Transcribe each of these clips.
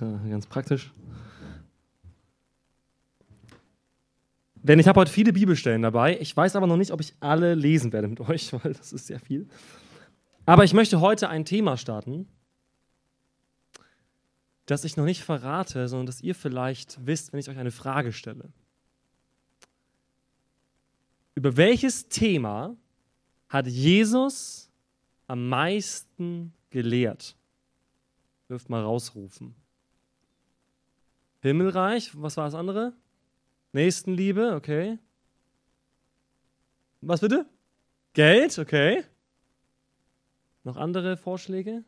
Ganz praktisch. Denn ich habe heute viele Bibelstellen dabei. Ich weiß aber noch nicht, ob ich alle lesen werde mit euch, weil das ist sehr viel. Aber ich möchte heute ein Thema starten, das ich noch nicht verrate, sondern das ihr vielleicht wisst, wenn ich euch eine Frage stelle. Über welches Thema hat Jesus am meisten gelehrt? Dürft mal rausrufen. Himmelreich, was war das andere? Nächstenliebe, okay. Was bitte? Geld, okay. Noch andere Vorschläge?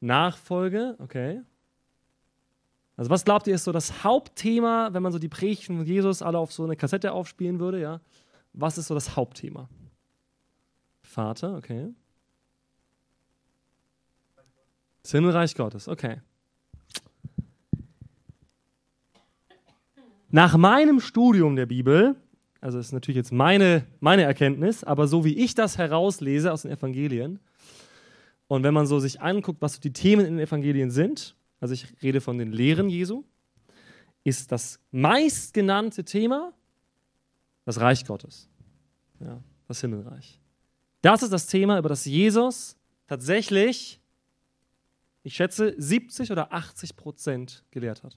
Nachfolge, okay. Also was glaubt ihr ist so das Hauptthema, wenn man so die Predigten von Jesus alle auf so eine Kassette aufspielen würde, ja? Was ist so das Hauptthema? Vater, okay. Das Himmelreich Gottes, okay. Nach meinem Studium der Bibel, also ist natürlich jetzt meine, meine Erkenntnis, aber so wie ich das herauslese aus den Evangelien, und wenn man so sich anguckt, was so die Themen in den Evangelien sind, also ich rede von den Lehren Jesu, ist das meistgenannte Thema das Reich Gottes, ja, das Himmelreich. Das ist das Thema, über das Jesus tatsächlich, ich schätze, 70 oder 80 Prozent gelehrt hat.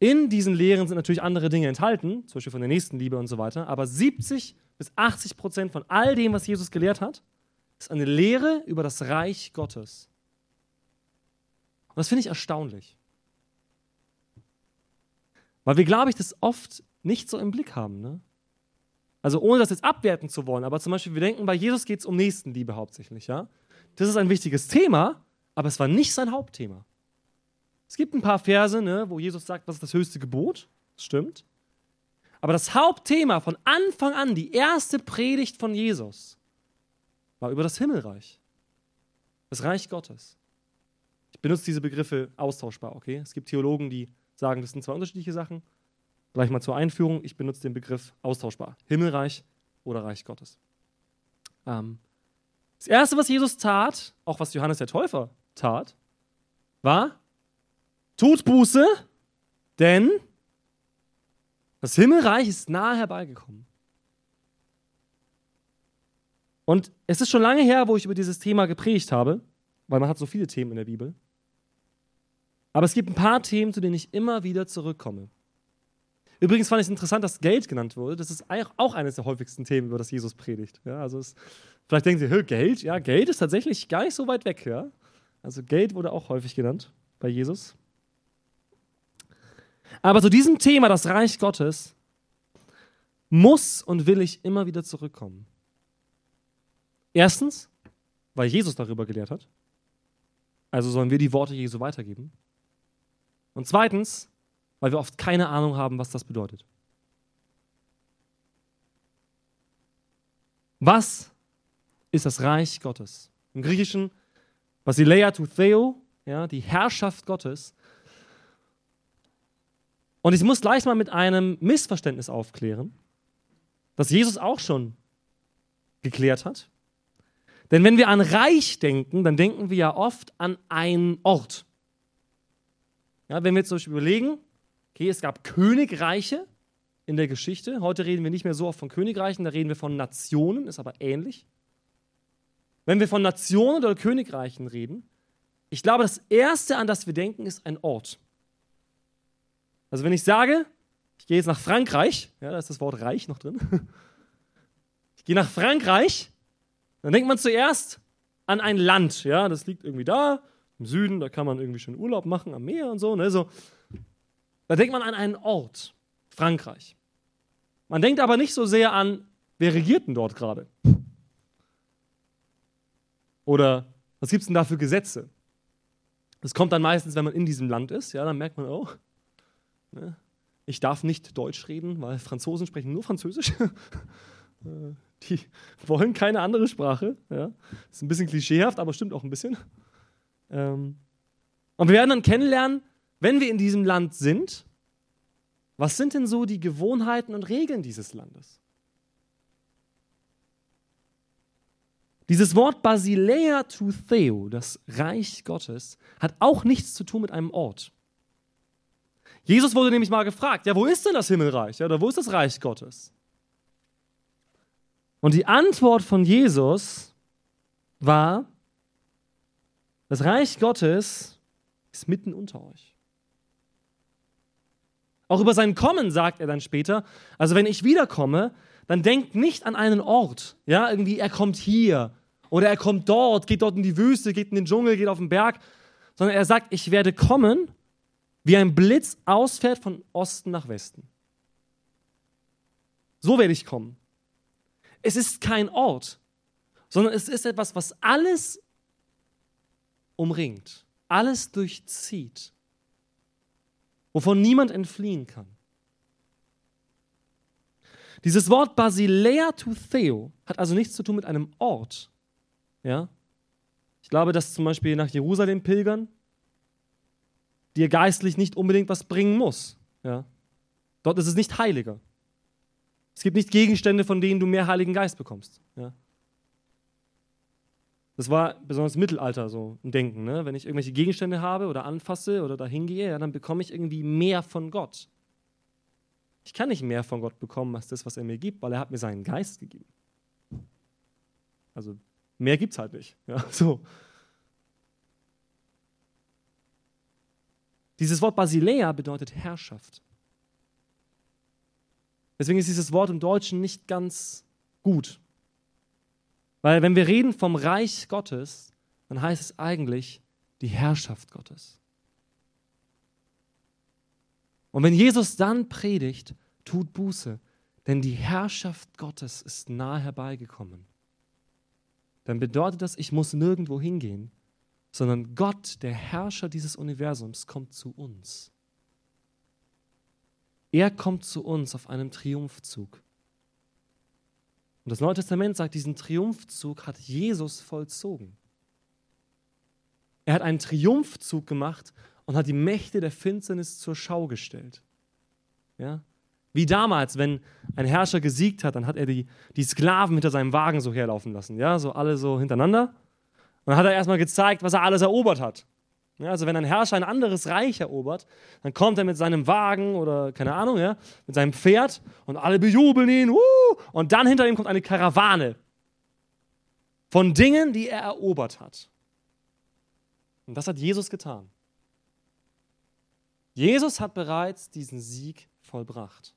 In diesen Lehren sind natürlich andere Dinge enthalten, zum Beispiel von der Nächstenliebe und so weiter, aber 70 bis 80 Prozent von all dem, was Jesus gelehrt hat, ist eine Lehre über das Reich Gottes. Und das finde ich erstaunlich. Weil wir, glaube ich, das oft nicht so im Blick haben. Ne? Also ohne das jetzt abwerten zu wollen, aber zum Beispiel, wir denken, bei Jesus geht es um Nächstenliebe hauptsächlich. Ja? Das ist ein wichtiges Thema, aber es war nicht sein Hauptthema. Es gibt ein paar Verse, ne, wo Jesus sagt, was ist das höchste Gebot? Das stimmt. Aber das Hauptthema von Anfang an, die erste Predigt von Jesus, war über das Himmelreich. Das Reich Gottes. Ich benutze diese Begriffe austauschbar, okay? Es gibt Theologen, die sagen, das sind zwei unterschiedliche Sachen. Gleich mal zur Einführung, ich benutze den Begriff austauschbar. Himmelreich oder Reich Gottes. Ähm, das Erste, was Jesus tat, auch was Johannes der Täufer tat, war, tut Buße, denn das Himmelreich ist nahe herbeigekommen. Und es ist schon lange her, wo ich über dieses Thema gepredigt habe, weil man hat so viele Themen in der Bibel. Aber es gibt ein paar Themen, zu denen ich immer wieder zurückkomme. Übrigens fand ich es interessant, dass Geld genannt wurde. Das ist auch eines der häufigsten Themen, über das Jesus predigt. Ja, also es, vielleicht denken Sie, Geld? Ja, Geld ist tatsächlich gar nicht so weit weg. Ja? Also Geld wurde auch häufig genannt bei Jesus. Aber zu diesem Thema, das Reich Gottes, muss und will ich immer wieder zurückkommen. Erstens, weil Jesus darüber gelehrt hat. Also sollen wir die Worte Jesu weitergeben. Und zweitens, weil wir oft keine Ahnung haben, was das bedeutet. Was ist das Reich Gottes? Im Griechischen Basileia tu Theo, ja, die Herrschaft Gottes. Und ich muss gleich mal mit einem Missverständnis aufklären, das Jesus auch schon geklärt hat. Denn wenn wir an Reich denken, dann denken wir ja oft an einen Ort. Ja, wenn wir jetzt zum Beispiel überlegen, okay, es gab Königreiche in der Geschichte. Heute reden wir nicht mehr so oft von Königreichen, da reden wir von Nationen, ist aber ähnlich. Wenn wir von Nationen oder Königreichen reden, ich glaube, das Erste, an das wir denken, ist ein Ort. Also wenn ich sage, ich gehe jetzt nach Frankreich, ja, da ist das Wort Reich noch drin. Ich gehe nach Frankreich, dann denkt man zuerst an ein Land, ja, das liegt irgendwie da, im Süden, da kann man irgendwie schön Urlaub machen am Meer und so, ne, so. Da denkt man an einen Ort, Frankreich. Man denkt aber nicht so sehr an, wer regiert denn dort gerade? Oder was gibt es denn da für Gesetze? Das kommt dann meistens, wenn man in diesem Land ist, ja, dann merkt man, oh, Ne? Ich darf nicht Deutsch reden, weil Franzosen sprechen nur Französisch. Äh, die wollen keine andere Sprache. Ja. Ist ein bisschen klischeehaft, aber stimmt auch ein bisschen. Ähm, und wir werden dann kennenlernen, wenn wir in diesem Land sind, was sind denn so die Gewohnheiten und Regeln dieses Landes? Dieses Wort Basilea to Theo, das Reich Gottes, hat auch nichts zu tun mit einem Ort. Jesus wurde nämlich mal gefragt, ja, wo ist denn das Himmelreich? Ja, oder wo ist das Reich Gottes? Und die Antwort von Jesus war, das Reich Gottes ist mitten unter euch. Auch über sein Kommen sagt er dann später, also wenn ich wiederkomme, dann denkt nicht an einen Ort, ja, irgendwie er kommt hier oder er kommt dort, geht dort in die Wüste, geht in den Dschungel, geht auf den Berg, sondern er sagt, ich werde kommen, wie ein Blitz ausfährt von Osten nach Westen. So werde ich kommen. Es ist kein Ort, sondern es ist etwas, was alles umringt, alles durchzieht, wovon niemand entfliehen kann. Dieses Wort Basilea to Theo hat also nichts zu tun mit einem Ort. Ja? Ich glaube, dass zum Beispiel nach Jerusalem pilgern dir geistlich nicht unbedingt was bringen muss. Ja? Dort ist es nicht heiliger. Es gibt nicht Gegenstände, von denen du mehr Heiligen Geist bekommst. Ja? Das war besonders im Mittelalter so ein Denken. Ne? Wenn ich irgendwelche Gegenstände habe oder anfasse oder dahin gehe, ja, dann bekomme ich irgendwie mehr von Gott. Ich kann nicht mehr von Gott bekommen als das, was er mir gibt, weil er hat mir seinen Geist gegeben. Also mehr gibt es halt nicht. Ja, so. Dieses Wort Basilea bedeutet Herrschaft. Deswegen ist dieses Wort im Deutschen nicht ganz gut. Weil wenn wir reden vom Reich Gottes, dann heißt es eigentlich die Herrschaft Gottes. Und wenn Jesus dann predigt, tut Buße, denn die Herrschaft Gottes ist nahe herbeigekommen. Dann bedeutet das, ich muss nirgendwo hingehen, sondern Gott, der Herrscher dieses Universums, kommt zu uns. Er kommt zu uns auf einem Triumphzug. Und das Neue Testament sagt, diesen Triumphzug hat Jesus vollzogen. Er hat einen Triumphzug gemacht und hat die Mächte der Finsternis zur Schau gestellt. Ja? Wie damals, wenn ein Herrscher gesiegt hat, dann hat er die, die Sklaven hinter seinem Wagen so herlaufen lassen. Ja? So alle so hintereinander. Dann hat er erstmal gezeigt, was er alles erobert hat. Ja, also wenn ein Herrscher ein anderes Reich erobert, dann kommt er mit seinem Wagen oder keine Ahnung, ja, mit seinem Pferd und alle bejubeln ihn. Uh, und dann hinter ihm kommt eine Karawane von Dingen, die er erobert hat. Und das hat Jesus getan. Jesus hat bereits diesen Sieg vollbracht.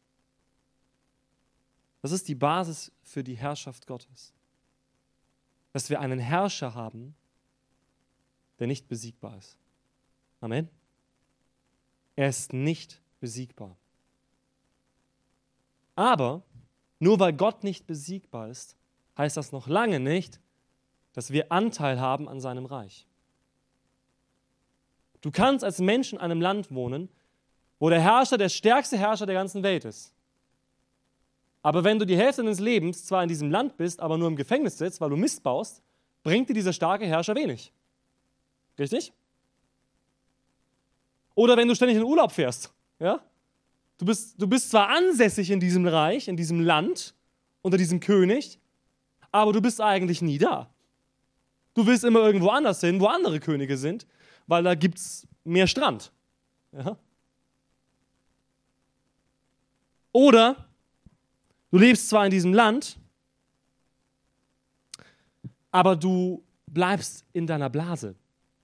Das ist die Basis für die Herrschaft Gottes. Dass wir einen Herrscher haben, der nicht besiegbar ist. Amen. Er ist nicht besiegbar. Aber nur weil Gott nicht besiegbar ist, heißt das noch lange nicht, dass wir Anteil haben an seinem Reich. Du kannst als Mensch in einem Land wohnen, wo der Herrscher der stärkste Herrscher der ganzen Welt ist. Aber wenn du die Hälfte deines Lebens zwar in diesem Land bist, aber nur im Gefängnis sitzt, weil du Mist baust, bringt dir dieser starke Herrscher wenig. Richtig? Oder wenn du ständig in Urlaub fährst. Ja? Du, bist, du bist zwar ansässig in diesem Reich, in diesem Land, unter diesem König, aber du bist eigentlich nie da. Du willst immer irgendwo anders hin, wo andere Könige sind, weil da gibt es mehr Strand. Ja? Oder du lebst zwar in diesem Land, aber du bleibst in deiner Blase.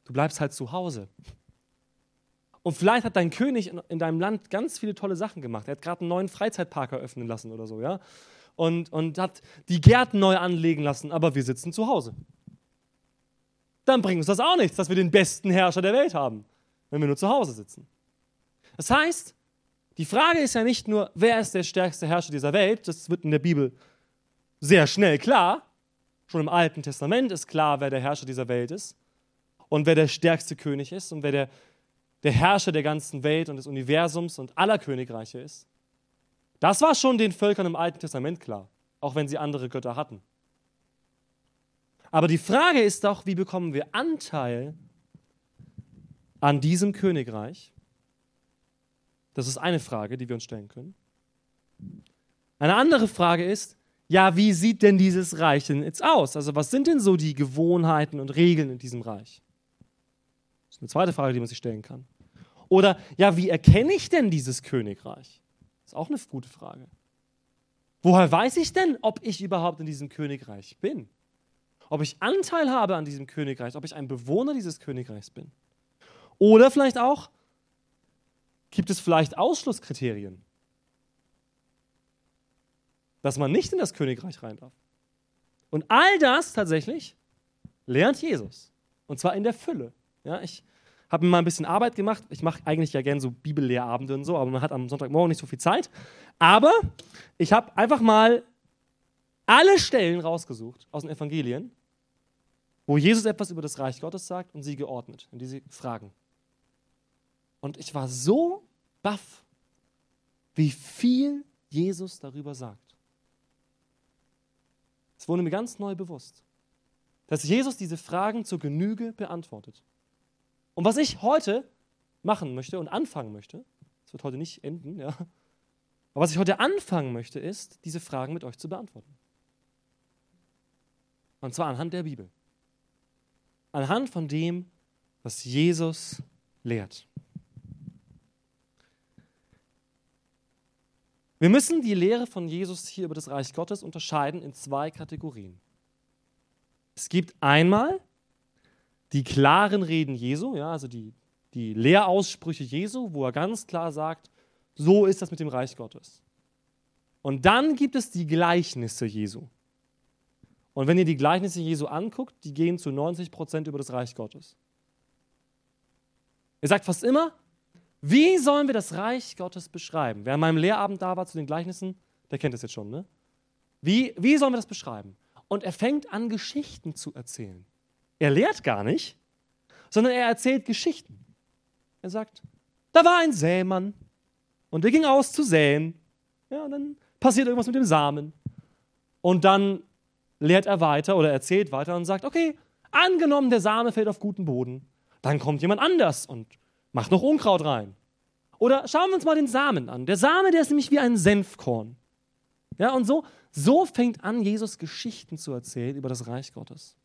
Du bleibst halt zu Hause. Und vielleicht hat dein König in, deinem Land ganz viele tolle Sachen gemacht. Er hat gerade einen neuen Freizeitpark eröffnen lassen oder so, ja. Und, und hat die Gärten neu anlegen lassen, aber wir sitzen zu Hause. Dann bringt uns das auch nichts, dass wir den besten Herrscher der Welt haben, wenn wir nur zu Hause sitzen. Das heißt, die Frage ist ja nicht nur, wer ist der stärkste Herrscher dieser Welt, das wird in der Bibel sehr schnell klar. Schon im Alten Testament ist klar, wer der Herrscher dieser Welt ist und wer der stärkste König ist und wer der der Herrscher der ganzen Welt und des Universums und aller Königreiche ist. Das war schon den Völkern im Alten Testament klar, auch wenn sie andere Götter hatten. Aber die Frage ist doch, wie bekommen wir Anteil an diesem Königreich? Das ist eine Frage, die wir uns stellen können. Eine andere Frage ist, ja, wie sieht denn dieses Reich denn jetzt aus? Also was sind denn so die Gewohnheiten und Regeln in diesem Reich? Ist eine zweite Frage, die man sich stellen kann. Oder ja, wie erkenne ich denn dieses Königreich? Ist auch eine gute Frage. Woher weiß ich denn, ob ich überhaupt in diesem Königreich bin? Ob ich Anteil habe an diesem Königreich, ob ich ein Bewohner dieses Königreichs bin? Oder vielleicht auch, gibt es vielleicht Ausschlusskriterien, dass man nicht in das Königreich rein darf? Und all das tatsächlich lernt Jesus. Und zwar in der Fülle. Ja, ich habe mir mal ein bisschen Arbeit gemacht. Ich mache eigentlich ja gerne so Bibellehrabende und so, aber man hat am Sonntagmorgen nicht so viel Zeit. Aber ich habe einfach mal alle Stellen rausgesucht aus den Evangelien, wo Jesus etwas über das Reich Gottes sagt und sie geordnet in diese Fragen. Und ich war so baff, wie viel Jesus darüber sagt. Es wurde mir ganz neu bewusst, dass Jesus diese Fragen zur Genüge beantwortet. Und was ich heute machen möchte und anfangen möchte, das wird heute nicht enden, ja, aber was ich heute anfangen möchte, ist, diese Fragen mit euch zu beantworten. Und zwar anhand der Bibel. Anhand von dem, was Jesus lehrt. Wir müssen die Lehre von Jesus hier über das Reich Gottes unterscheiden in zwei Kategorien. Es gibt einmal die klaren Reden Jesu, ja, also die, die Lehraussprüche Jesu, wo er ganz klar sagt, so ist das mit dem Reich Gottes. Und dann gibt es die Gleichnisse Jesu. Und wenn ihr die Gleichnisse Jesu anguckt, die gehen zu 90 Prozent über das Reich Gottes. Er sagt fast immer, wie sollen wir das Reich Gottes beschreiben? Wer an meinem Lehrabend da war zu den Gleichnissen, der kennt das jetzt schon, ne? Wie, wie sollen wir das beschreiben? Und er fängt an, Geschichten zu erzählen. Er lehrt gar nicht, sondern er erzählt Geschichten. Er sagt, da war ein Sämann und der ging aus zu säen. Ja, und dann passiert irgendwas mit dem Samen. Und dann lehrt er weiter oder erzählt weiter und sagt, okay, angenommen, der Same fällt auf guten Boden. Dann kommt jemand anders und macht noch Unkraut rein. Oder schauen wir uns mal den Samen an. Der Same, der ist nämlich wie ein Senfkorn. Ja, und so, so fängt an, Jesus Geschichten zu erzählen über das Reich Gottes.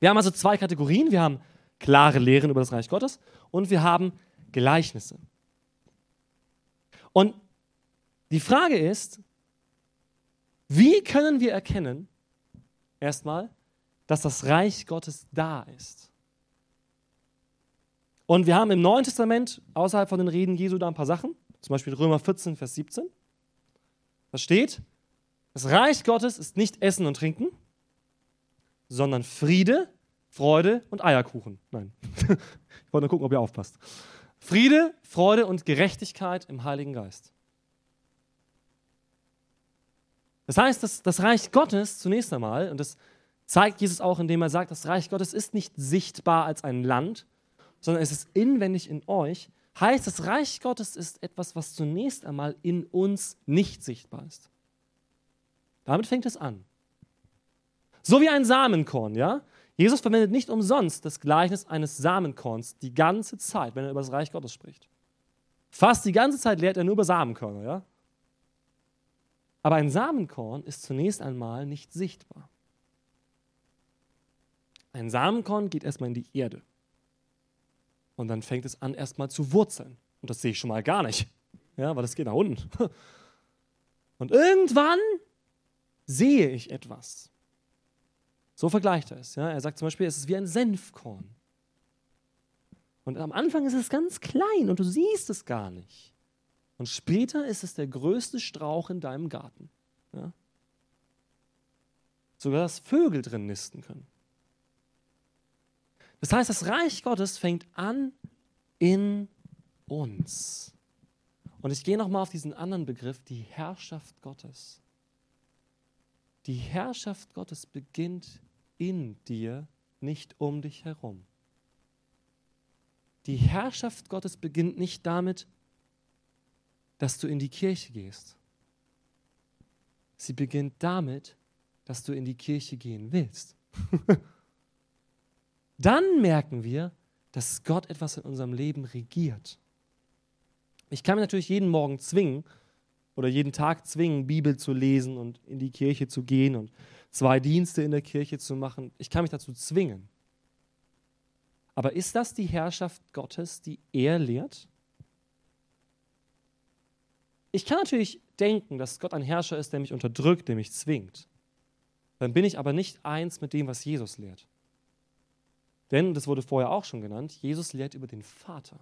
Wir haben also zwei Kategorien. Wir haben klare Lehren über das Reich Gottes und wir haben Gleichnisse. Und die Frage ist, wie können wir erkennen, erstmal, dass das Reich Gottes da ist? Und wir haben im Neuen Testament außerhalb von den Reden Jesu da ein paar Sachen, zum Beispiel Römer 14, Vers 17. Da steht, das Reich Gottes ist nicht Essen und Trinken, sondern Friede, Freude und Eierkuchen. Nein, ich wollte nur gucken, ob ihr aufpasst. Friede, Freude und Gerechtigkeit im Heiligen Geist. Das heißt, dass das Reich Gottes zunächst einmal, und das zeigt Jesus auch, indem er sagt, das Reich Gottes ist nicht sichtbar als ein Land, sondern es ist inwendig in euch, heißt, das Reich Gottes ist etwas, was zunächst einmal in uns nicht sichtbar ist. Damit fängt es an. So wie ein Samenkorn, ja? Jesus verwendet nicht umsonst das Gleichnis eines Samenkorns die ganze Zeit, wenn er über das Reich Gottes spricht. Fast die ganze Zeit lehrt er nur über Samenkörner, ja? Aber ein Samenkorn ist zunächst einmal nicht sichtbar. Ein Samenkorn geht erstmal in die Erde. Und dann fängt es an, erstmal zu wurzeln. Und das sehe ich schon mal gar nicht. Ja, weil das geht nach unten. Und irgendwann sehe ich etwas. So vergleicht er es. Ja? Er sagt zum Beispiel, es ist wie ein Senfkorn. Und am Anfang ist es ganz klein und du siehst es gar nicht. Und später ist es der größte Strauch in deinem Garten. Ja? Sogar dass Vögel drin nisten können. Das heißt, das Reich Gottes fängt an in uns. Und ich gehe nochmal auf diesen anderen Begriff, die Herrschaft Gottes. Die Herrschaft Gottes beginnt in dir, nicht um dich herum. Die Herrschaft Gottes beginnt nicht damit, dass du in die Kirche gehst. Sie beginnt damit, dass du in die Kirche gehen willst. Dann merken wir, dass Gott etwas in unserem Leben regiert. Ich kann mir natürlich jeden Morgen zwingen, oder jeden Tag zwingen, Bibel zu lesen und in die Kirche zu gehen und zwei Dienste in der Kirche zu machen. Ich kann mich dazu zwingen. Aber ist das die Herrschaft Gottes, die er lehrt? Ich kann natürlich denken, dass Gott ein Herrscher ist, der mich unterdrückt, der mich zwingt. Dann bin ich aber nicht eins mit dem, was Jesus lehrt. Denn, das wurde vorher auch schon genannt, Jesus lehrt über den Vater.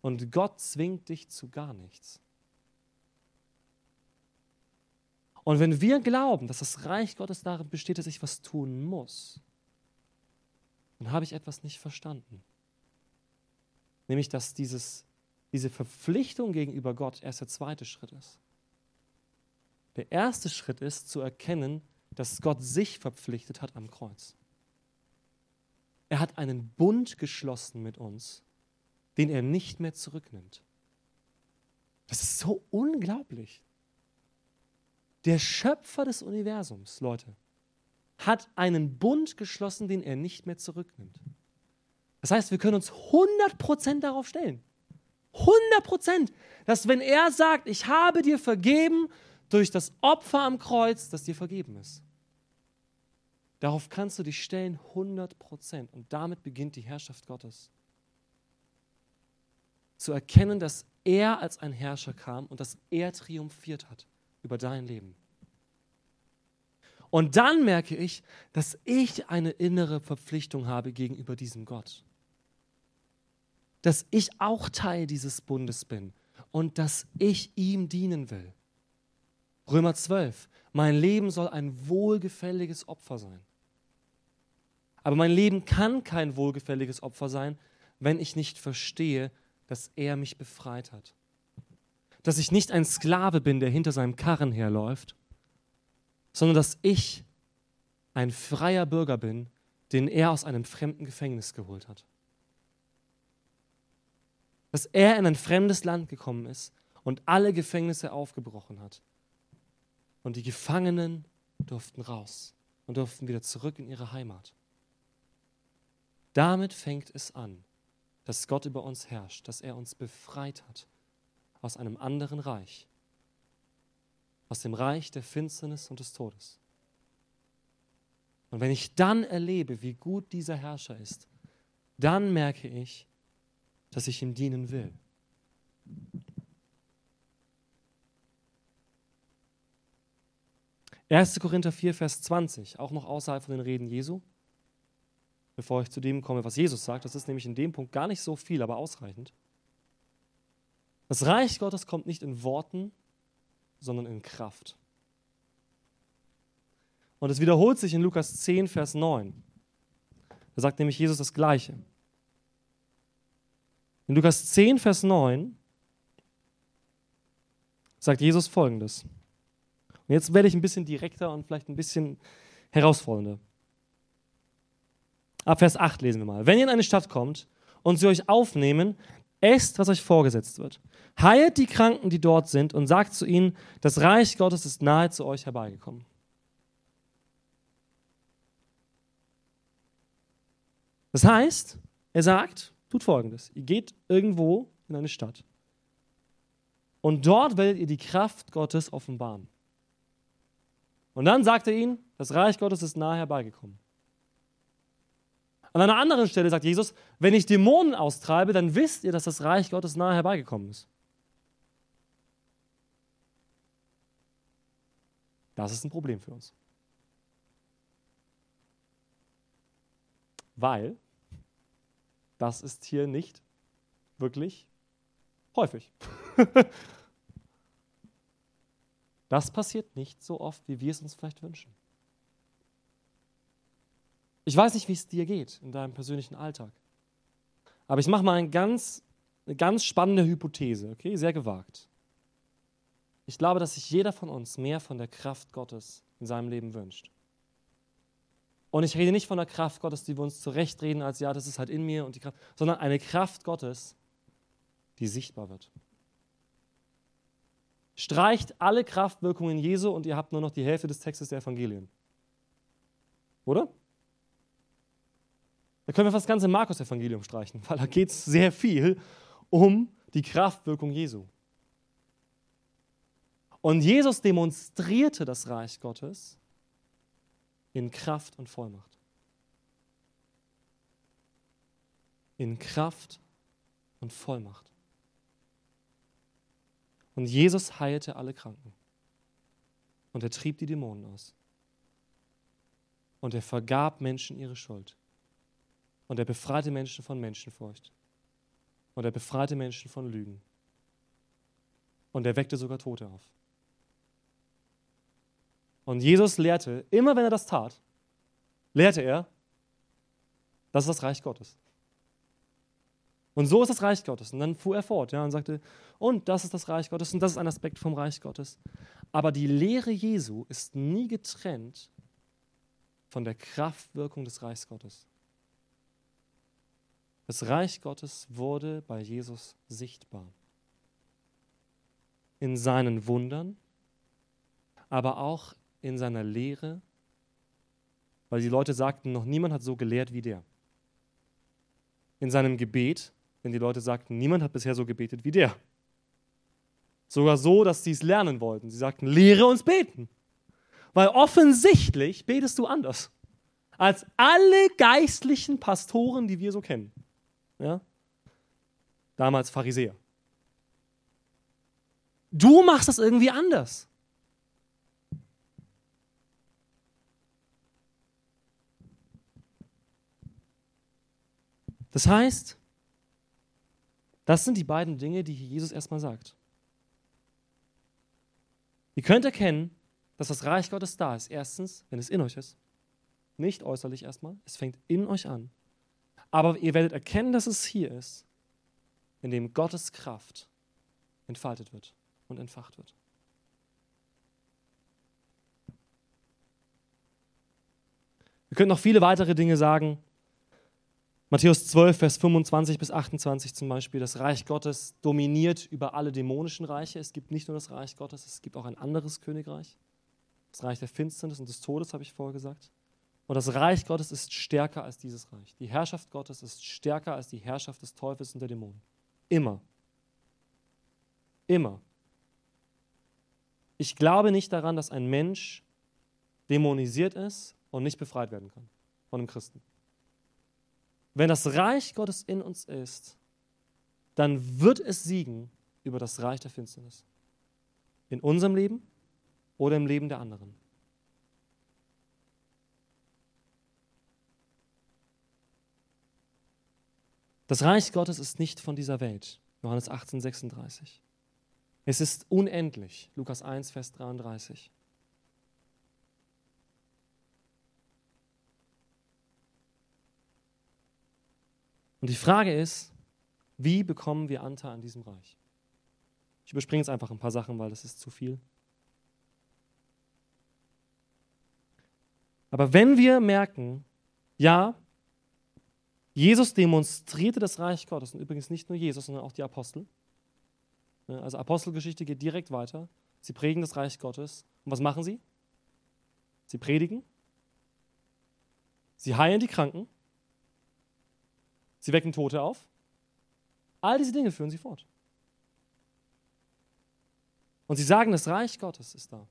Und Gott zwingt dich zu gar nichts. Und wenn wir glauben, dass das Reich Gottes darin besteht, dass ich was tun muss, dann habe ich etwas nicht verstanden. Nämlich, dass dieses, diese Verpflichtung gegenüber Gott erst der zweite Schritt ist. Der erste Schritt ist zu erkennen, dass Gott sich verpflichtet hat am Kreuz. Er hat einen Bund geschlossen mit uns, den er nicht mehr zurücknimmt. Das ist so unglaublich. Der Schöpfer des Universums, Leute, hat einen Bund geschlossen, den er nicht mehr zurücknimmt. Das heißt, wir können uns 100% darauf stellen. 100%, dass wenn er sagt, ich habe dir vergeben durch das Opfer am Kreuz, das dir vergeben ist. Darauf kannst du dich stellen, 100 Prozent. Und damit beginnt die Herrschaft Gottes. Zu erkennen, dass er als ein Herrscher kam und dass er triumphiert hat über dein Leben. Und dann merke ich, dass ich eine innere Verpflichtung habe gegenüber diesem Gott. Dass ich auch Teil dieses Bundes bin und dass ich ihm dienen will. Römer 12. Mein Leben soll ein wohlgefälliges Opfer sein. Aber mein Leben kann kein wohlgefälliges Opfer sein, wenn ich nicht verstehe, dass er mich befreit hat. Dass ich nicht ein Sklave bin, der hinter seinem Karren herläuft, sondern dass ich ein freier Bürger bin, den er aus einem fremden Gefängnis geholt hat. Dass er in ein fremdes Land gekommen ist und alle Gefängnisse aufgebrochen hat. Und die Gefangenen durften raus und durften wieder zurück in ihre Heimat. Damit fängt es an, dass Gott über uns herrscht, dass er uns befreit hat aus einem anderen Reich, aus dem Reich der Finsternis und des Todes. Und wenn ich dann erlebe, wie gut dieser Herrscher ist, dann merke ich, dass ich ihm dienen will. Erste Korinther 4, Vers 20, auch noch außerhalb von den Reden Jesu bevor ich zu dem komme, was Jesus sagt. Das ist nämlich in dem Punkt gar nicht so viel, aber ausreichend. Das Reich Gottes kommt nicht in Worten, sondern in Kraft. Und es wiederholt sich in Lukas 10, Vers 9. Da sagt nämlich Jesus das Gleiche. In Lukas 10, Vers 9 sagt Jesus folgendes. Und jetzt werde ich ein bisschen direkter und vielleicht ein bisschen herausfordernder. Ab Vers 8 lesen wir mal. Wenn ihr in eine Stadt kommt und sie euch aufnehmen, esst, was euch vorgesetzt wird. Heilt die Kranken, die dort sind, und sagt zu ihnen, das Reich Gottes ist nahe zu euch herbeigekommen. Das heißt, er sagt, tut folgendes. Ihr geht irgendwo in eine Stadt. Und dort werdet ihr die Kraft Gottes offenbaren. Und dann sagt er ihnen, das Reich Gottes ist nahe herbeigekommen. An einer anderen Stelle sagt Jesus, wenn ich Dämonen austreibe, dann wisst ihr, dass das Reich Gottes nahe herbeigekommen ist. Das ist ein Problem für uns. Weil das ist hier nicht wirklich häufig. das passiert nicht so oft, wie wir es uns vielleicht wünschen. Ich weiß nicht, wie es dir geht in deinem persönlichen Alltag. Aber ich mache mal eine ganz, eine ganz spannende Hypothese, okay? Sehr gewagt. Ich glaube, dass sich jeder von uns mehr von der Kraft Gottes in seinem Leben wünscht. Und ich rede nicht von der Kraft Gottes, die wir uns zurechtreden, als ja, das ist halt in mir und die Kraft, sondern eine Kraft Gottes, die sichtbar wird. Streicht alle Kraftwirkungen Jesu und ihr habt nur noch die Hälfte des Textes der Evangelien. Oder? Da können wir fast das ganze Markus-Evangelium streichen, weil da geht es sehr viel um die Kraftwirkung Jesu. Und Jesus demonstrierte das Reich Gottes in Kraft und Vollmacht. In Kraft und Vollmacht. Und Jesus heilte alle Kranken. Und er trieb die Dämonen aus. Und er vergab Menschen ihre Schuld. Und er befreite Menschen von Menschenfurcht. Und er befreite Menschen von Lügen. Und er weckte sogar Tote auf. Und Jesus lehrte, immer wenn er das tat, lehrte er, das ist das Reich Gottes. Und so ist das Reich Gottes. Und dann fuhr er fort ja, und sagte, und das ist das Reich Gottes und das ist ein Aspekt vom Reich Gottes. Aber die Lehre Jesu ist nie getrennt von der Kraftwirkung des Reichs Gottes. Das Reich Gottes wurde bei Jesus sichtbar. In seinen Wundern, aber auch in seiner Lehre, weil die Leute sagten, noch niemand hat so gelehrt wie der. In seinem Gebet, denn die Leute sagten, niemand hat bisher so gebetet wie der. Sogar so, dass sie es lernen wollten. Sie sagten, lehre uns beten. Weil offensichtlich betest du anders als alle geistlichen Pastoren, die wir so kennen. Ja? Damals Pharisäer. Du machst das irgendwie anders. Das heißt, das sind die beiden Dinge, die Jesus erstmal sagt. Ihr könnt erkennen, dass das Reich Gottes da ist. Erstens, wenn es in euch ist. Nicht äußerlich erstmal. Es fängt in euch an. Aber ihr werdet erkennen, dass es hier ist, indem Gottes Kraft entfaltet wird und entfacht wird. Wir können noch viele weitere Dinge sagen. Matthäus 12, Vers 25 bis 28 zum Beispiel, das Reich Gottes dominiert über alle dämonischen Reiche. Es gibt nicht nur das Reich Gottes, es gibt auch ein anderes Königreich. Das Reich der Finsternis und des Todes, habe ich vorher gesagt. Und das Reich Gottes ist stärker als dieses Reich. Die Herrschaft Gottes ist stärker als die Herrschaft des Teufels und der Dämonen. Immer. Immer. Ich glaube nicht daran, dass ein Mensch dämonisiert ist und nicht befreit werden kann von einem Christen. Wenn das Reich Gottes in uns ist, dann wird es siegen über das Reich der Finsternis. In unserem Leben oder im Leben der anderen. Das Reich Gottes ist nicht von dieser Welt. Johannes 18, 36. Es ist unendlich. Lukas 1, Vers 33. Und die Frage ist, wie bekommen wir Anteil an diesem Reich? Ich überspringe jetzt einfach ein paar Sachen, weil das ist zu viel. Aber wenn wir merken, ja, Jesus demonstrierte das Reich Gottes und übrigens nicht nur Jesus, sondern auch die Apostel. Also Apostelgeschichte geht direkt weiter. Sie prägen das Reich Gottes. Und was machen sie? Sie predigen. Sie heilen die Kranken. Sie wecken Tote auf. All diese Dinge führen sie fort. Und sie sagen, das Reich Gottes ist da.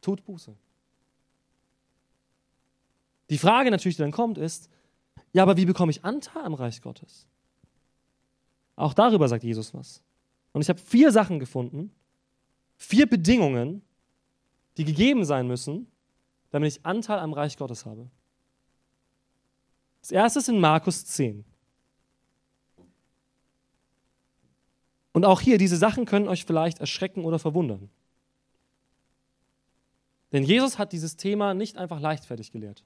Tut Buße. Die Frage natürlich, die dann kommt, ist, ja, aber wie bekomme ich Anteil am Reich Gottes? Auch darüber sagt Jesus was. Und ich habe vier Sachen gefunden, vier Bedingungen, die gegeben sein müssen, damit ich Anteil am Reich Gottes habe. Das erste ist in Markus 10. Und auch hier, diese Sachen können euch vielleicht erschrecken oder verwundern. Denn Jesus hat dieses Thema nicht einfach leichtfertig gelehrt.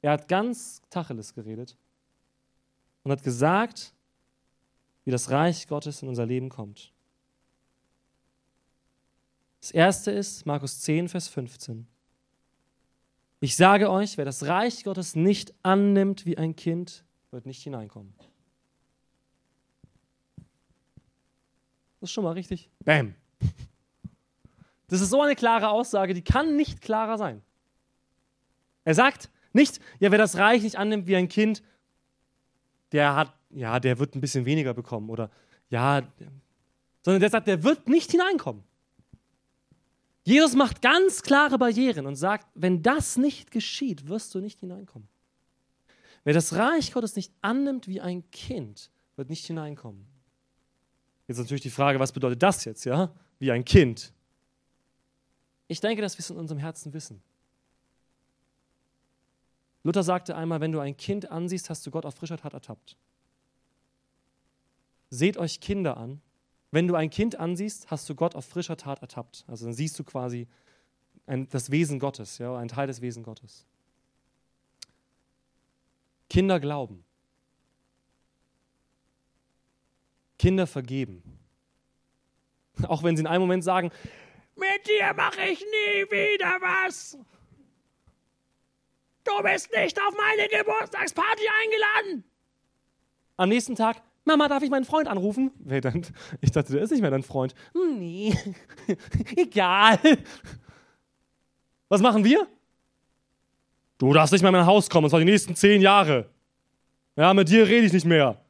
Er hat ganz Tacheles geredet und hat gesagt, wie das Reich Gottes in unser Leben kommt. Das erste ist Markus 10, Vers 15. Ich sage euch, wer das Reich Gottes nicht annimmt wie ein Kind, wird nicht hineinkommen. Das ist schon mal richtig. Bam. Das ist so eine klare Aussage, die kann nicht klarer sein. Er sagt, nicht, ja, wer das Reich nicht annimmt wie ein Kind, der hat, ja, der wird ein bisschen weniger bekommen. Oder ja, sondern der sagt, der wird nicht hineinkommen. Jesus macht ganz klare Barrieren und sagt, wenn das nicht geschieht, wirst du nicht hineinkommen. Wer das Reich Gottes nicht annimmt wie ein Kind, wird nicht hineinkommen. Jetzt natürlich die Frage, was bedeutet das jetzt, ja? Wie ein Kind. Ich denke, dass wir es in unserem Herzen wissen. Luther sagte einmal, wenn du ein Kind ansiehst, hast du Gott auf frischer Tat ertappt. Seht euch Kinder an. Wenn du ein Kind ansiehst, hast du Gott auf frischer Tat ertappt. Also dann siehst du quasi ein, das Wesen Gottes, ja, ein Teil des Wesen Gottes. Kinder glauben. Kinder vergeben. Auch wenn sie in einem Moment sagen, mit dir mache ich nie wieder was. Du bist nicht auf meine Geburtstagsparty eingeladen. Am nächsten Tag, Mama, darf ich meinen Freund anrufen? Ich dachte, der ist nicht mehr dein Freund. Hm, nee, egal. Was machen wir? Du darfst nicht mehr in mein Haus kommen, und zwar die nächsten zehn Jahre. Ja, mit dir rede ich nicht mehr.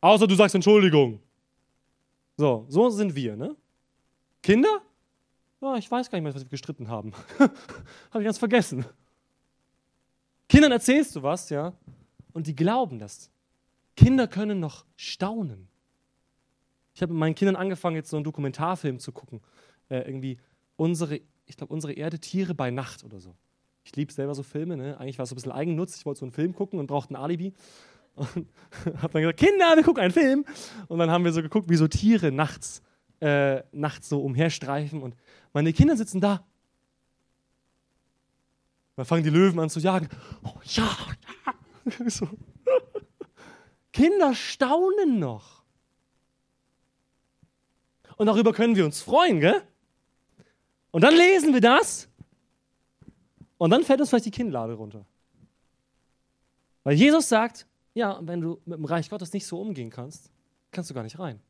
Außer du sagst Entschuldigung. So, so sind wir, ne? Kinder? Ja, ich weiß gar nicht mehr, was wir gestritten haben. Habe ich ganz vergessen. Kindern erzählst du was, ja, und die glauben das. Kinder können noch staunen. Ich habe mit meinen Kindern angefangen, jetzt so einen Dokumentarfilm zu gucken. Äh, irgendwie unsere, ich glaube, unsere Erde, Tiere bei Nacht oder so. Ich liebe selber so Filme, ne? Eigentlich war es so ein bisschen Eigennutz. Ich wollte so einen Film gucken und brauchte ein Alibi. Und habe dann gesagt, Kinder, wir gucken einen Film. Und dann haben wir so geguckt, wie so Tiere nachts, äh, nachts so umherstreifen. Und meine Kinder sitzen da. Dann fangen die Löwen an zu jagen. Oh ja, ja. So. Kinder staunen noch. Und darüber können wir uns freuen, gell? Und dann lesen wir das und dann fällt uns vielleicht die Kinnlade runter. Weil Jesus sagt, ja, wenn du mit dem Reich Gottes nicht so umgehen kannst, kannst du gar nicht rein.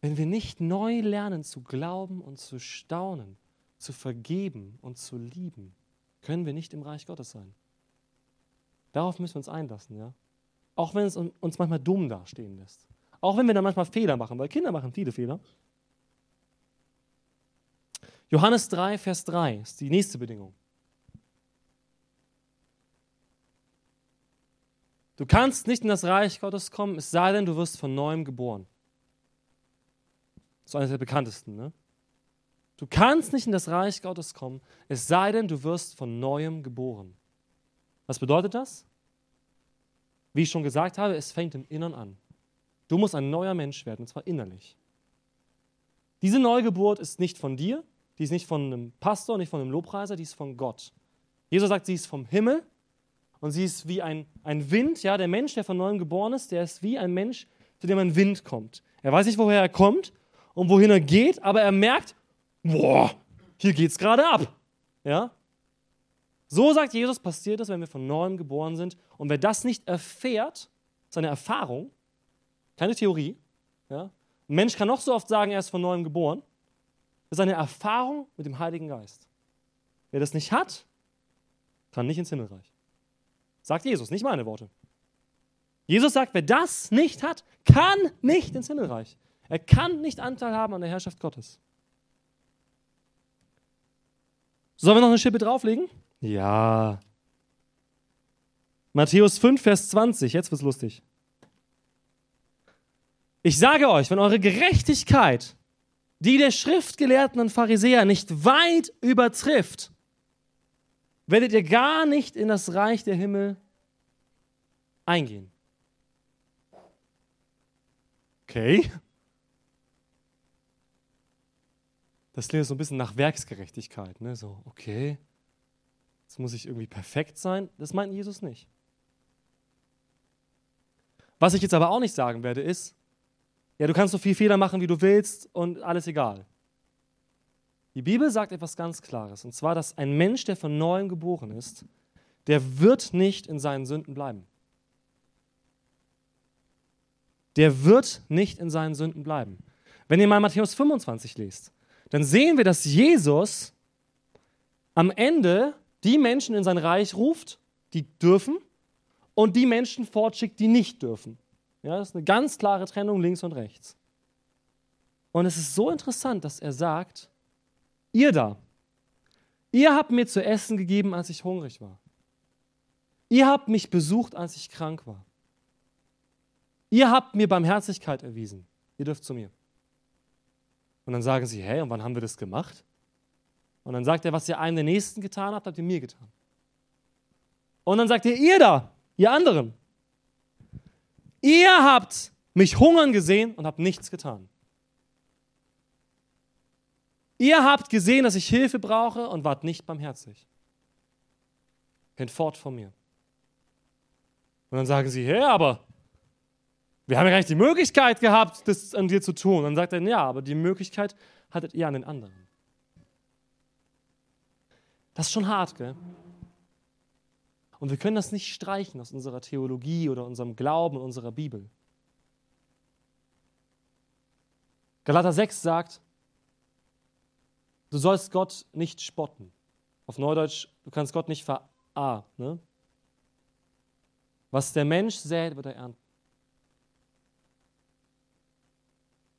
Wenn wir nicht neu lernen zu glauben und zu staunen, zu vergeben und zu lieben, können wir nicht im Reich Gottes sein. Darauf müssen wir uns einlassen, ja. Auch wenn es uns manchmal dumm dastehen lässt. Auch wenn wir dann manchmal Fehler machen, weil Kinder machen viele Fehler. Johannes 3, Vers 3 ist die nächste Bedingung. Du kannst nicht in das Reich Gottes kommen, es sei denn, du wirst von neuem geboren. Das ist eines der bekanntesten. Ne? Du kannst nicht in das Reich Gottes kommen, es sei denn, du wirst von neuem geboren. Was bedeutet das? Wie ich schon gesagt habe, es fängt im Innern an. Du musst ein neuer Mensch werden, und zwar innerlich. Diese Neugeburt ist nicht von dir, die ist nicht von einem Pastor, nicht von einem Lobpreiser, die ist von Gott. Jesus sagt, sie ist vom Himmel und sie ist wie ein, ein Wind, ja, der Mensch, der von neuem geboren ist, der ist wie ein Mensch, zu dem ein Wind kommt. Er weiß nicht, woher er kommt und wohin er geht, aber er merkt, boah, hier geht's gerade ab. Ja? So sagt Jesus, passiert es, wenn wir von neuem geboren sind. Und wer das nicht erfährt, ist eine Erfahrung, keine Theorie. Ja? Ein Mensch kann noch so oft sagen, er ist von neuem geboren. Das ist eine Erfahrung mit dem Heiligen Geist. Wer das nicht hat, kann nicht ins Himmelreich. Sagt Jesus, nicht meine Worte. Jesus sagt, wer das nicht hat, kann nicht ins Himmelreich. Er kann nicht Anteil haben an der Herrschaft Gottes. Sollen wir noch eine Schippe drauflegen? Ja. Matthäus 5, Vers 20, jetzt wird's lustig. Ich sage euch, wenn eure Gerechtigkeit die der Schriftgelehrten und Pharisäer nicht weit übertrifft, werdet ihr gar nicht in das Reich der Himmel eingehen. Okay. Das klingt so ein bisschen nach Werksgerechtigkeit. Ne? So, okay, jetzt muss ich irgendwie perfekt sein. Das meint Jesus nicht. Was ich jetzt aber auch nicht sagen werde, ist, ja, du kannst so viel Fehler machen, wie du willst und alles egal. Die Bibel sagt etwas ganz Klares, und zwar, dass ein Mensch, der von neuem geboren ist, der wird nicht in seinen Sünden bleiben. Der wird nicht in seinen Sünden bleiben. Wenn ihr mal Matthäus 25 lest, dann sehen wir, dass Jesus am Ende die Menschen in sein Reich ruft, die dürfen, und die Menschen fortschickt, die nicht dürfen. Ja, das ist eine ganz klare Trennung links und rechts. Und es ist so interessant, dass er sagt, ihr da, ihr habt mir zu essen gegeben, als ich hungrig war. Ihr habt mich besucht, als ich krank war. Ihr habt mir Barmherzigkeit erwiesen. Ihr dürft zu mir. Und dann sagen sie, hey, und wann haben wir das gemacht? Und dann sagt er, was ihr einem der Nächsten getan habt, habt ihr mir getan. Und dann sagt er, ihr da, ihr anderen, ihr habt mich hungern gesehen und habt nichts getan. Ihr habt gesehen, dass ich Hilfe brauche und wart nicht barmherzig. Kennt fort von mir. Und dann sagen sie, hey, aber wir haben ja gar nicht die Möglichkeit gehabt, das an dir zu tun. Und dann sagt er, ja, aber die Möglichkeit hattet ihr an den anderen. Das ist schon hart, gell? Und wir können das nicht streichen aus unserer Theologie oder unserem Glauben, unserer Bibel. Galater 6 sagt, du sollst Gott nicht spotten. Auf Neudeutsch, du kannst Gott nicht ver... Ah, ne? Was der Mensch sät, wird er ernten.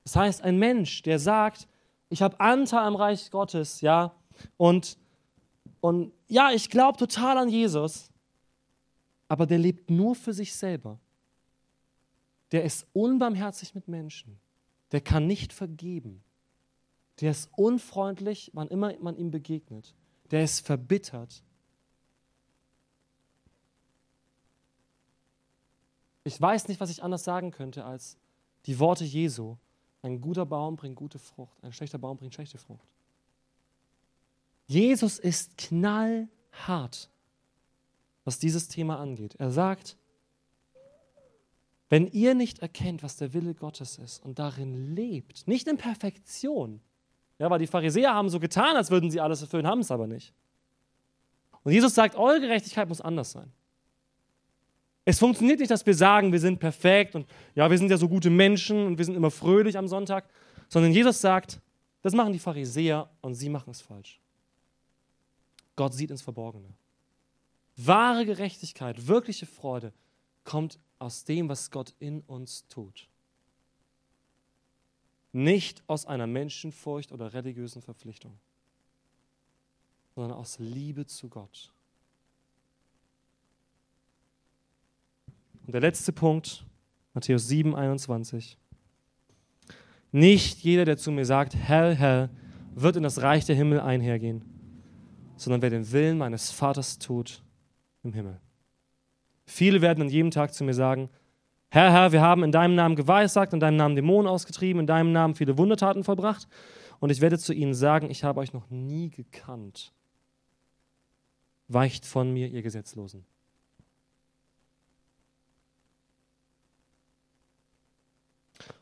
Das heißt, ein Mensch, der sagt, ich habe Anteil am Reich Gottes, ja, und, und ja, ich glaube total an Jesus, aber der lebt nur für sich selber. Der ist unbarmherzig mit Menschen. Der kann nicht vergeben. Der ist unfreundlich, wann immer man ihm begegnet. Der ist verbittert. Ich weiß nicht, was ich anders sagen könnte als die Worte Jesu. Ein guter Baum bringt gute Frucht, ein schlechter Baum bringt schlechte Frucht. Jesus ist knallhart, was dieses Thema angeht. Er sagt, wenn ihr nicht erkennt, was der Wille Gottes ist und darin lebt, nicht in Perfektion, ja, weil die Pharisäer haben so getan, als würden sie alles erfüllen, haben es aber nicht. Und Jesus sagt, eure Gerechtigkeit muss anders sein. Es funktioniert nicht, dass wir sagen, wir sind perfekt und ja, wir sind ja so gute Menschen und wir sind immer fröhlich am Sonntag, sondern Jesus sagt, das machen die Pharisäer und sie machen es falsch. Gott sieht ins Verborgene. Wahre Gerechtigkeit, wirkliche Freude kommt aus dem, was Gott in uns tut. Nicht aus einer Menschenfurcht oder religiösen Verpflichtung, sondern aus Liebe zu Gott. Und der letzte Punkt, Matthäus 7, 21. Nicht jeder, der zu mir sagt, Herr, Herr, wird in das Reich der Himmel einhergehen, sondern wer den Willen meines Vaters tut im Himmel. Viele werden an jedem Tag zu mir sagen, Herr, Herr, wir haben in deinem Namen geweissagt, in deinem Namen Dämonen ausgetrieben, in deinem Namen viele Wundertaten vollbracht. Und ich werde zu ihnen sagen, ich habe euch noch nie gekannt. Weicht von mir, ihr Gesetzlosen.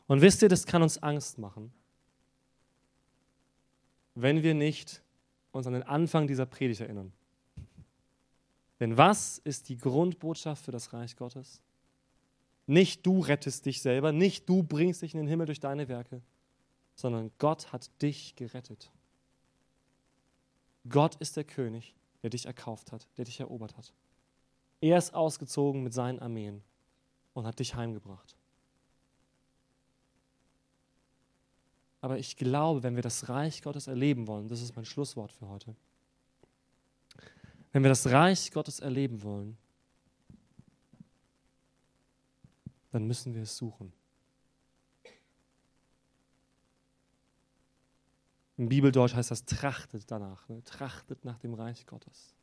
Und wisst ihr, das kann uns Angst machen, wenn wir nicht uns an den Anfang dieser Predigt erinnern. Denn was ist die Grundbotschaft für das Reich Gottes? Nicht du rettest dich selber, nicht du bringst dich in den Himmel durch deine Werke, sondern Gott hat dich gerettet. Gott ist der König, der dich erkauft hat, der dich erobert hat. Er ist ausgezogen mit seinen Armeen und hat dich heimgebracht. Aber ich glaube, wenn wir das Reich Gottes erleben wollen, das ist mein Schlusswort für heute, wenn wir das Reich Gottes erleben wollen, dann müssen wir es suchen. Im Bibeldeutsch heißt das trachtet danach, ne? trachtet nach dem Reich Gottes.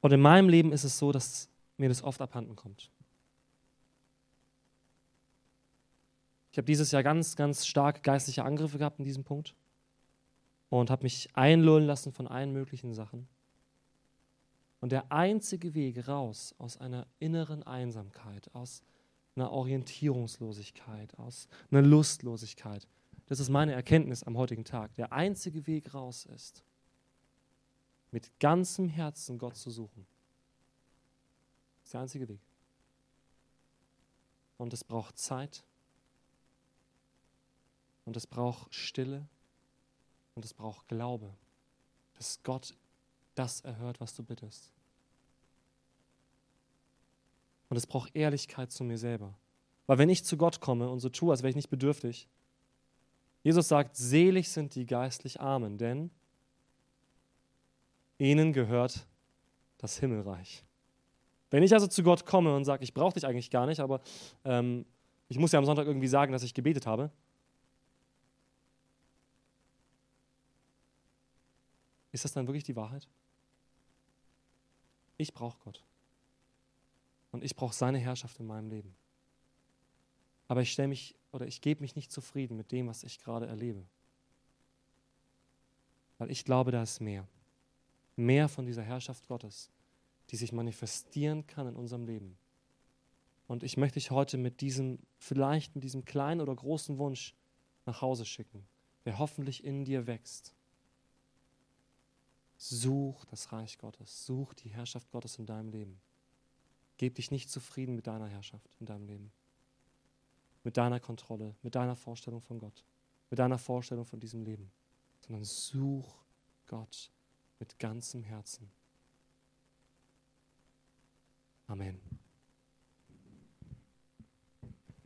Und in meinem Leben ist es so, dass mir das oft abhanden kommt. Ich habe dieses Jahr ganz, ganz stark geistliche Angriffe gehabt in diesem Punkt und habe mich einlullen lassen von allen möglichen Sachen. Und der einzige Weg raus aus einer inneren Einsamkeit, aus einer Orientierungslosigkeit, aus einer Lustlosigkeit, das ist meine Erkenntnis am heutigen Tag, der einzige Weg raus ist, mit ganzem Herzen Gott zu suchen. Das ist der einzige Weg. Und es braucht Zeit, und es braucht Stille und es braucht Glaube, dass Gott das erhört, was du bittest. Und es braucht Ehrlichkeit zu mir selber. Weil wenn ich zu Gott komme und so tue, als wäre ich nicht bedürftig, Jesus sagt, selig sind die geistlich Armen, denn ihnen gehört das Himmelreich. Wenn ich also zu Gott komme und sage, ich brauche dich eigentlich gar nicht, aber ähm, ich muss ja am Sonntag irgendwie sagen, dass ich gebetet habe, ist das dann wirklich die Wahrheit? Ich brauche Gott. Und ich brauche seine Herrschaft in meinem Leben. Aber ich stelle mich oder ich gebe mich nicht zufrieden mit dem, was ich gerade erlebe. Weil ich glaube, da ist mehr. Mehr von dieser Herrschaft Gottes, die sich manifestieren kann in unserem Leben. Und ich möchte dich heute mit diesem, vielleicht mit diesem kleinen oder großen Wunsch nach Hause schicken, der hoffentlich in dir wächst. Such das Reich Gottes, such die Herrschaft Gottes in deinem Leben. Gib dich nicht zufrieden mit deiner Herrschaft in deinem Leben, mit deiner Kontrolle, mit deiner Vorstellung von Gott, mit deiner Vorstellung von diesem Leben, sondern such Gott mit ganzem Herzen. Amen.